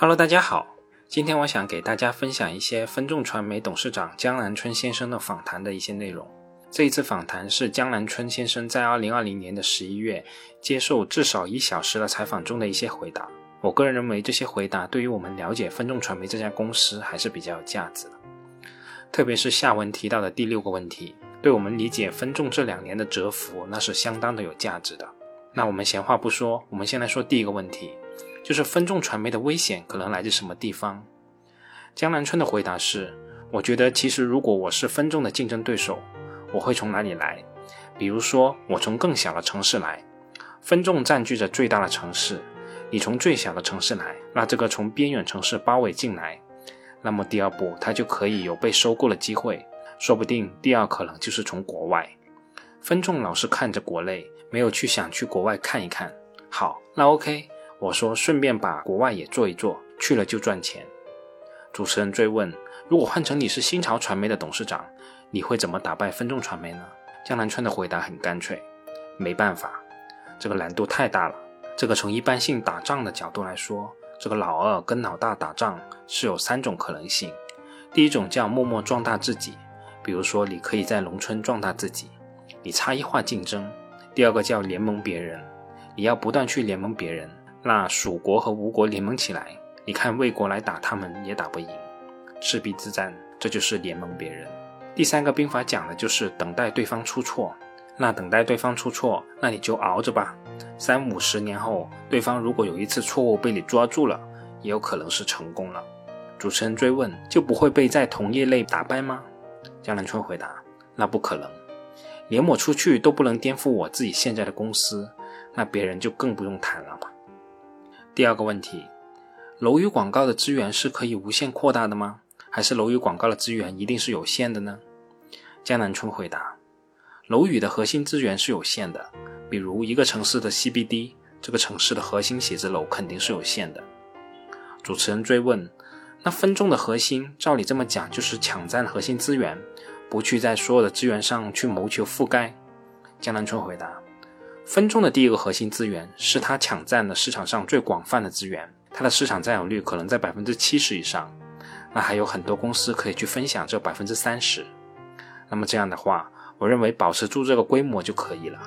Hello，大家好，今天我想给大家分享一些分众传媒董事长江南春先生的访谈的一些内容。这一次访谈是江南春先生在2020年的11月接受至少一小时的采访中的一些回答。我个人认为这些回答对于我们了解分众传媒这家公司还是比较有价值的，特别是下文提到的第六个问题，对我们理解分众这两年的蛰伏那是相当的有价值的。那我们闲话不说，我们先来说第一个问题。就是分众传媒的危险可能来自什么地方？江南春的回答是：我觉得其实如果我是分众的竞争对手，我会从哪里来？比如说我从更小的城市来，分众占据着最大的城市，你从最小的城市来，那这个从边远城市包围进来，那么第二步他就可以有被收购的机会，说不定第二可能就是从国外。分众老是看着国内，没有去想去国外看一看。好，那 OK。我说，顺便把国外也做一做，去了就赚钱。主持人追问：如果换成你是新潮传媒的董事长，你会怎么打败分众传媒呢？江南春的回答很干脆：没办法，这个难度太大了。这个从一般性打仗的角度来说，这个老二跟老大打仗是有三种可能性。第一种叫默默壮大自己，比如说你可以在农村壮大自己，你差异化竞争。第二个叫联盟别人，你要不断去联盟别人。那蜀国和吴国联盟起来，你看魏国来打他们也打不赢，赤壁之战，这就是联盟别人。第三个兵法讲的就是等待对方出错，那等待对方出错，那你就熬着吧。三五十年后，对方如果有一次错误被你抓住了，也有可能是成功了。主持人追问，就不会被在同业内打败吗？江南春回答，那不可能，连我出去都不能颠覆我自己现在的公司，那别人就更不用谈了嘛。第二个问题，楼宇广告的资源是可以无限扩大的吗？还是楼宇广告的资源一定是有限的呢？江南春回答：楼宇的核心资源是有限的，比如一个城市的 CBD，这个城市的核心写字楼肯定是有限的。主持人追问：那分众的核心，照你这么讲，就是抢占核心资源，不去在所有的资源上去谋求覆盖？江南春回答。分众的第一个核心资源是它抢占了市场上最广泛的资源，它的市场占有率可能在百分之七十以上。那还有很多公司可以去分享这百分之三十。那么这样的话，我认为保持住这个规模就可以了。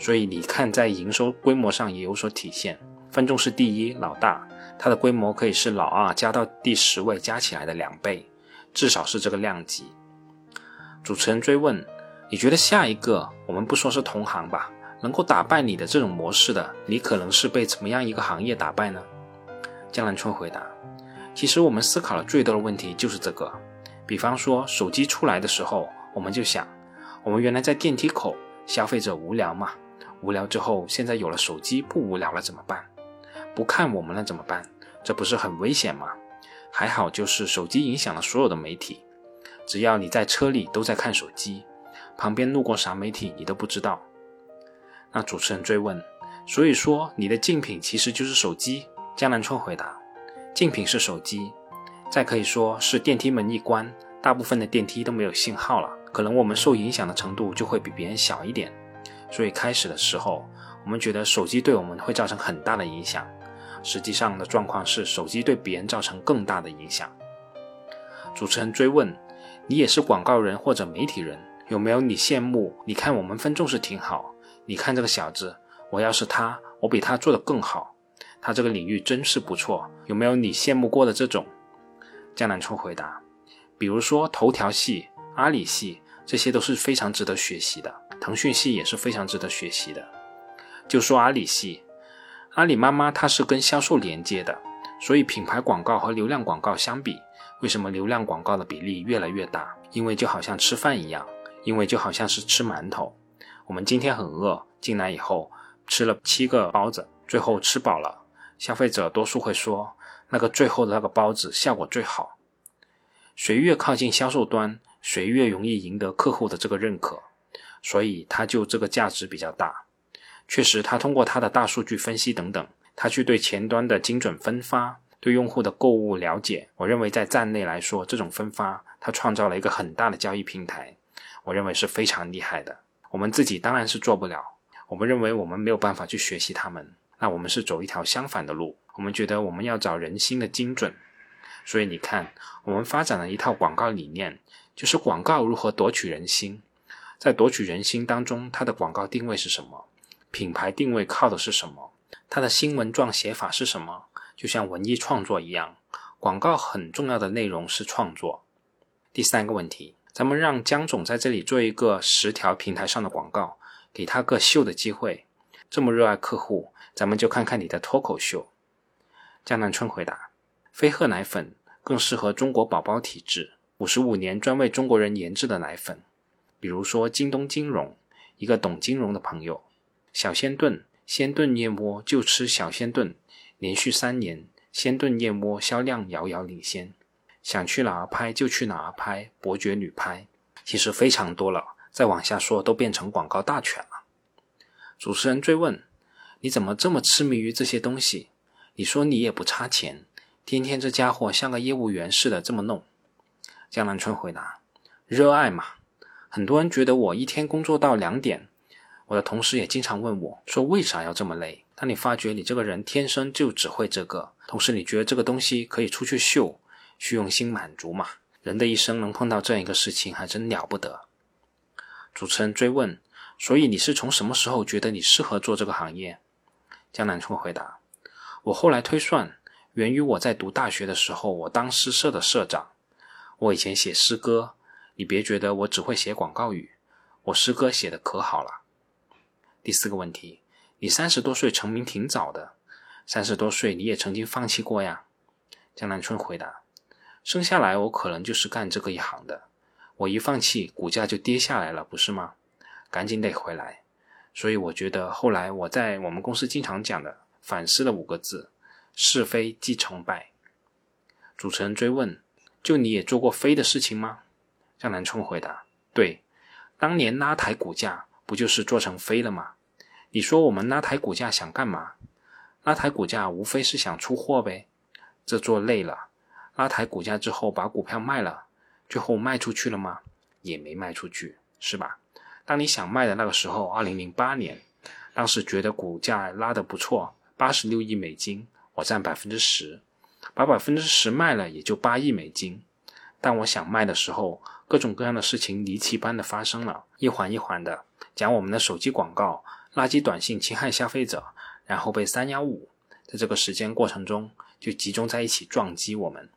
所以你看，在营收规模上也有所体现。分众是第一老大，它的规模可以是老二加到第十位加起来的两倍，至少是这个量级。主持人追问：你觉得下一个，我们不说是同行吧？能够打败你的这种模式的，你可能是被怎么样一个行业打败呢？江南春回答：其实我们思考了最多的问题就是这个。比方说手机出来的时候，我们就想，我们原来在电梯口，消费者无聊嘛，无聊之后，现在有了手机不无聊了怎么办？不看我们了怎么办？这不是很危险吗？还好就是手机影响了所有的媒体，只要你在车里都在看手机，旁边路过啥媒体你都不知道。那主持人追问：“所以说你的竞品其实就是手机？”江南春回答：“竞品是手机，再可以说是电梯门一关，大部分的电梯都没有信号了，可能我们受影响的程度就会比别人小一点。所以开始的时候，我们觉得手机对我们会造成很大的影响，实际上的状况是手机对别人造成更大的影响。”主持人追问：“你也是广告人或者媒体人，有没有你羡慕？你看我们分众是挺好。”你看这个小子，我要是他，我比他做的更好。他这个领域真是不错，有没有你羡慕过的这种？江南春回答：比如说头条系、阿里系，这些都是非常值得学习的。腾讯系也是非常值得学习的。就说阿里系，阿里妈妈它是跟销售连接的，所以品牌广告和流量广告相比，为什么流量广告的比例越来越大？因为就好像吃饭一样，因为就好像是吃馒头。我们今天很饿，进来以后吃了七个包子，最后吃饱了。消费者多数会说，那个最后的那个包子效果最好。谁越靠近销售端，谁越容易赢得客户的这个认可，所以他就这个价值比较大。确实，他通过他的大数据分析等等，他去对前端的精准分发，对用户的购物了解。我认为在站内来说，这种分发，他创造了一个很大的交易平台，我认为是非常厉害的。我们自己当然是做不了，我们认为我们没有办法去学习他们，那我们是走一条相反的路。我们觉得我们要找人心的精准，所以你看，我们发展了一套广告理念，就是广告如何夺取人心。在夺取人心当中，它的广告定位是什么？品牌定位靠的是什么？它的新闻状写法是什么？就像文艺创作一样，广告很重要的内容是创作。第三个问题，咱们让江总在这里做一个十条平台上的广告，给他个秀的机会。这么热爱客户，咱们就看看你的脱口秀。江南春回答：飞鹤奶粉更适合中国宝宝体质，五十五年专为中国人研制的奶粉。比如说京东金融，一个懂金融的朋友，小鲜炖鲜炖燕窝就吃小鲜炖，连续三年鲜炖燕窝销量遥遥领先。想去哪儿拍就去哪儿拍，伯爵旅拍，其实非常多了，再往下说都变成广告大全了。主持人追问：你怎么这么痴迷于这些东西？你说你也不差钱，天天这家伙像个业务员似的这么弄。江南春回答：热爱嘛。很多人觉得我一天工作到两点，我的同事也经常问我，说为啥要这么累？当你发觉你这个人天生就只会这个，同时你觉得这个东西可以出去秀，虚荣心满足嘛？人的一生能碰到这样一个事情，还真了不得。主持人追问，所以你是从什么时候觉得你适合做这个行业？江南春回答。我后来推算，源于我在读大学的时候，我当诗社的社长。我以前写诗歌，你别觉得我只会写广告语，我诗歌写的可好了。第四个问题，你三十多岁成名挺早的，三十多岁你也曾经放弃过呀？江南春回答：生下来我可能就是干这个一行的，我一放弃，股价就跌下来了，不是吗？赶紧得回来。所以我觉得后来我在我们公司经常讲的。反思了五个字：是非即成败。主持人追问：“就你也做过飞的事情吗？”江南春回答：“对，当年拉抬股价不就是做成飞了吗？你说我们拉抬股价想干嘛？拉抬股价无非是想出货呗。这做累了，拉抬股价之后把股票卖了，最后卖出去了吗？也没卖出去，是吧？当你想卖的那个时候，二零零八年，当时觉得股价拉得不错。”八十六亿美金，我占百分之十，把百分之十卖了也就八亿美金。但我想卖的时候，各种各样的事情离奇般的发生了，一环一环的，讲我们的手机广告、垃圾短信侵害消费者，然后被三幺五在这个时间过程中就集中在一起撞击我们。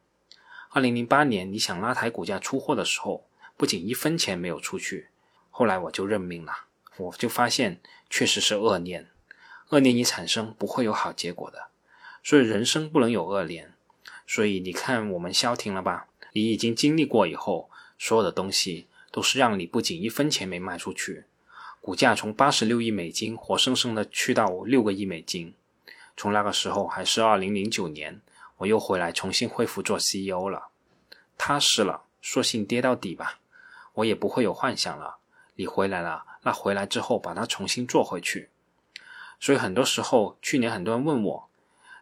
二零零八年，你想拉抬股价出货的时候，不仅一分钱没有出去，后来我就认命了，我就发现确实是恶念。恶念一产生，不会有好结果的，所以人生不能有恶念。所以你看，我们消停了吧？你已经经历过以后，所有的东西都是让你不仅一分钱没卖出去，股价从八十六亿美金活生生的去到六个亿美金。从那个时候还是二零零九年，我又回来重新恢复做 CEO 了，踏实了，索性跌到底吧，我也不会有幻想了。你回来了，那回来之后把它重新做回去。所以很多时候，去年很多人问我，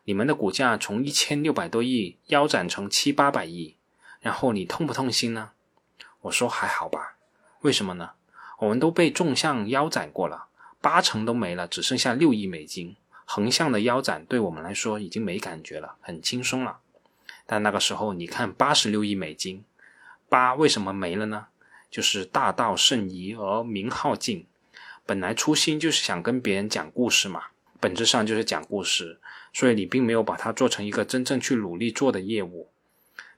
你们的股价从一千六百多亿腰斩成七八百亿，然后你痛不痛心呢？我说还好吧，为什么呢？我们都被纵向腰斩过了，八成都没了，只剩下六亿美金。横向的腰斩对我们来说已经没感觉了，很轻松了。但那个时候，你看八十六亿美金，八为什么没了呢？就是大道甚夷而民好径。本来初心就是想跟别人讲故事嘛，本质上就是讲故事，所以你并没有把它做成一个真正去努力做的业务。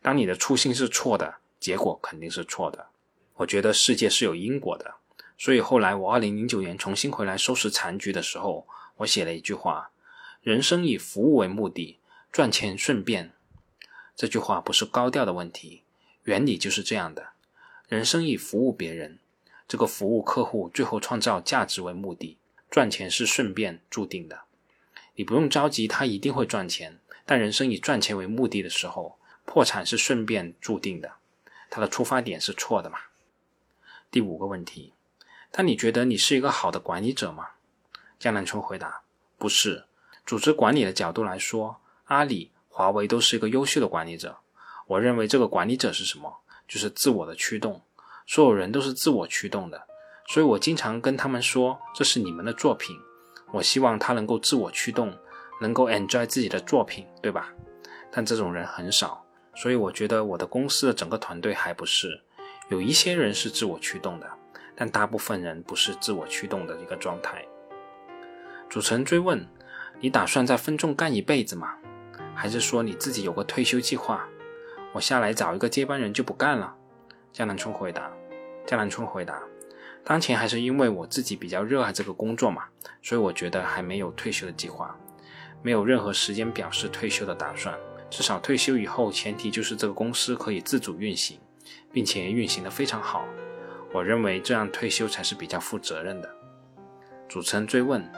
当你的初心是错的，结果肯定是错的。我觉得世界是有因果的，所以后来我二零零九年重新回来收拾残局的时候，我写了一句话：人生以服务为目的，赚钱顺便。这句话不是高调的问题，原理就是这样的。人生以服务别人。这个服务客户，最后创造价值为目的，赚钱是顺便注定的。你不用着急，他一定会赚钱。但人生以赚钱为目的的时候，破产是顺便注定的。他的出发点是错的嘛？第五个问题，但你觉得你是一个好的管理者吗？江南春回答：不是。组织管理的角度来说，阿里、华为都是一个优秀的管理者。我认为这个管理者是什么？就是自我的驱动。所有人都是自我驱动的，所以我经常跟他们说：“这是你们的作品。”我希望他能够自我驱动，能够 enjoy 自己的作品，对吧？但这种人很少，所以我觉得我的公司的整个团队还不是。有一些人是自我驱动的，但大部分人不是自我驱动的一个状态。主持人追问：“你打算在分众干一辈子吗？还是说你自己有个退休计划？我下来找一个接班人就不干了？”江南春回答：“江南春回答，当前还是因为我自己比较热爱这个工作嘛，所以我觉得还没有退休的计划，没有任何时间表示退休的打算。至少退休以后，前提就是这个公司可以自主运行。”并且运行的非常好，我认为这样退休才是比较负责任的。主持人追问：“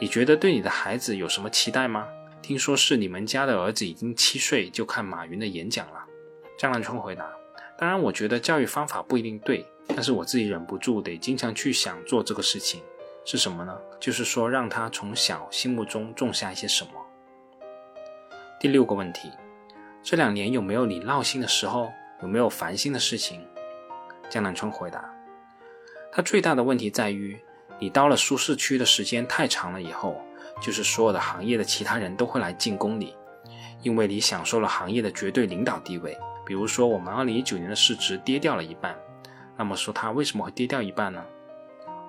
你觉得对你的孩子有什么期待吗？听说是你们家的儿子已经七岁就看马云的演讲了。”江南春回答：“当然，我觉得教育方法不一定对，但是我自己忍不住得经常去想做这个事情，是什么呢？就是说让他从小心目中种下一些什么。”第六个问题：这两年有没有你闹心的时候？有没有烦心的事情？江南春回答：“他最大的问题在于，你到了舒适区的时间太长了以后，就是所有的行业的其他人都会来进攻你，因为你享受了行业的绝对领导地位。比如说，我们二零一九年的市值跌掉了一半，那么说它为什么会跌掉一半呢？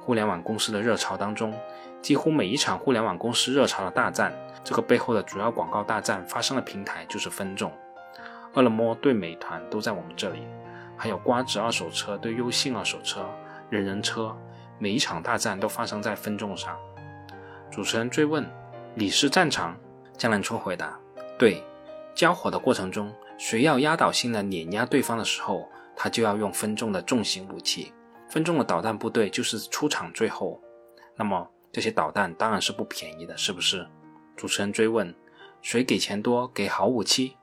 互联网公司的热潮当中，几乎每一场互联网公司热潮的大战，这个背后的主要广告大战发生的平台就是分众。”饿了么对美团都在我们这里，还有瓜子二手车对优信二手车、人人车，每一场大战都发生在分众上。主持人追问：“你是战场？”江南春回答：“对，交火的过程中，谁要压倒性的碾压对方的时候，他就要用分众的重型武器。分众的导弹部队就是出场最后。那么这些导弹当然是不便宜的，是不是？”主持人追问：“谁给钱多，给好武器？”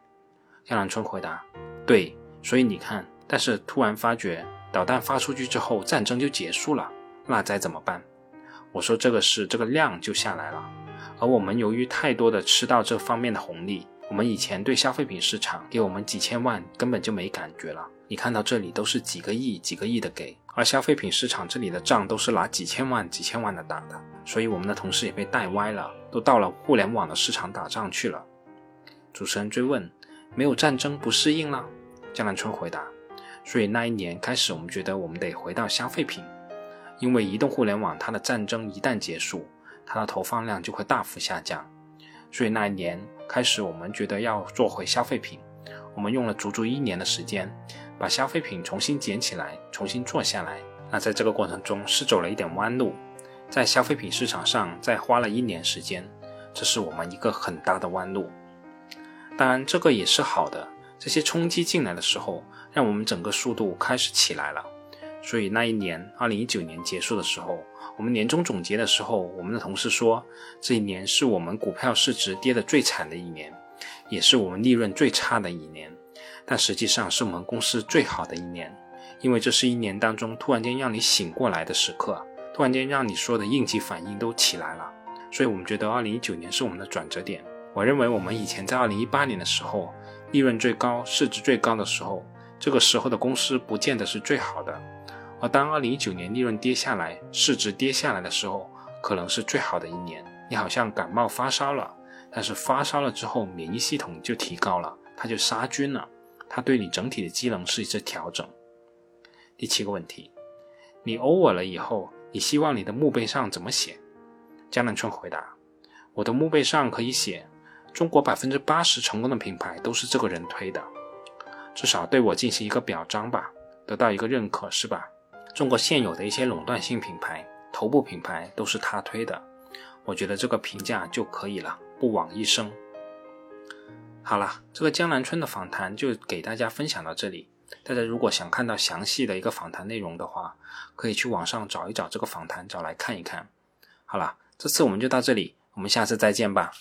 江南春回答：“对，所以你看，但是突然发觉导弹发出去之后，战争就结束了，那该怎么办？”我说：“这个是这个量就下来了，而我们由于太多的吃到这方面的红利，我们以前对消费品市场给我们几千万根本就没感觉了。你看到这里都是几个亿、几个亿的给，而消费品市场这里的账都是拿几千万、几千万的打的，所以我们的同事也被带歪了，都到了互联网的市场打仗去了。”主持人追问。没有战争不适应了，江南春回答。所以那一年开始，我们觉得我们得回到消费品，因为移动互联网它的战争一旦结束，它的投放量就会大幅下降。所以那一年开始，我们觉得要做回消费品。我们用了足足一年的时间，把消费品重新捡起来，重新做下来。那在这个过程中是走了一点弯路，在消费品市场上再花了一年时间，这是我们一个很大的弯路。当然，这个也是好的。这些冲击进来的时候，让我们整个速度开始起来了。所以那一年，二零一九年结束的时候，我们年终总结的时候，我们的同事说，这一年是我们股票市值跌得最惨的一年，也是我们利润最差的一年。但实际上是我们公司最好的一年，因为这是一年当中突然间让你醒过来的时刻，突然间让你说的应急反应都起来了。所以我们觉得二零一九年是我们的转折点。我认为我们以前在二零一八年的时候，利润最高、市值最高的时候，这个时候的公司不见得是最好的。当二零一九年利润跌下来、市值跌下来的时候，可能是最好的一年。你好像感冒发烧了，但是发烧了之后，免疫系统就提高了，它就杀菌了，它对你整体的机能是一次调整。第七个问题，你 over 了以后，你希望你的墓碑上怎么写？江南春回答：我的墓碑上可以写。中国百分之八十成功的品牌都是这个人推的，至少对我进行一个表彰吧，得到一个认可是吧？中国现有的一些垄断性品牌、头部品牌都是他推的，我觉得这个评价就可以了，不枉一生。好了，这个江南春的访谈就给大家分享到这里。大家如果想看到详细的一个访谈内容的话，可以去网上找一找这个访谈，找来看一看。好了，这次我们就到这里，我们下次再见吧。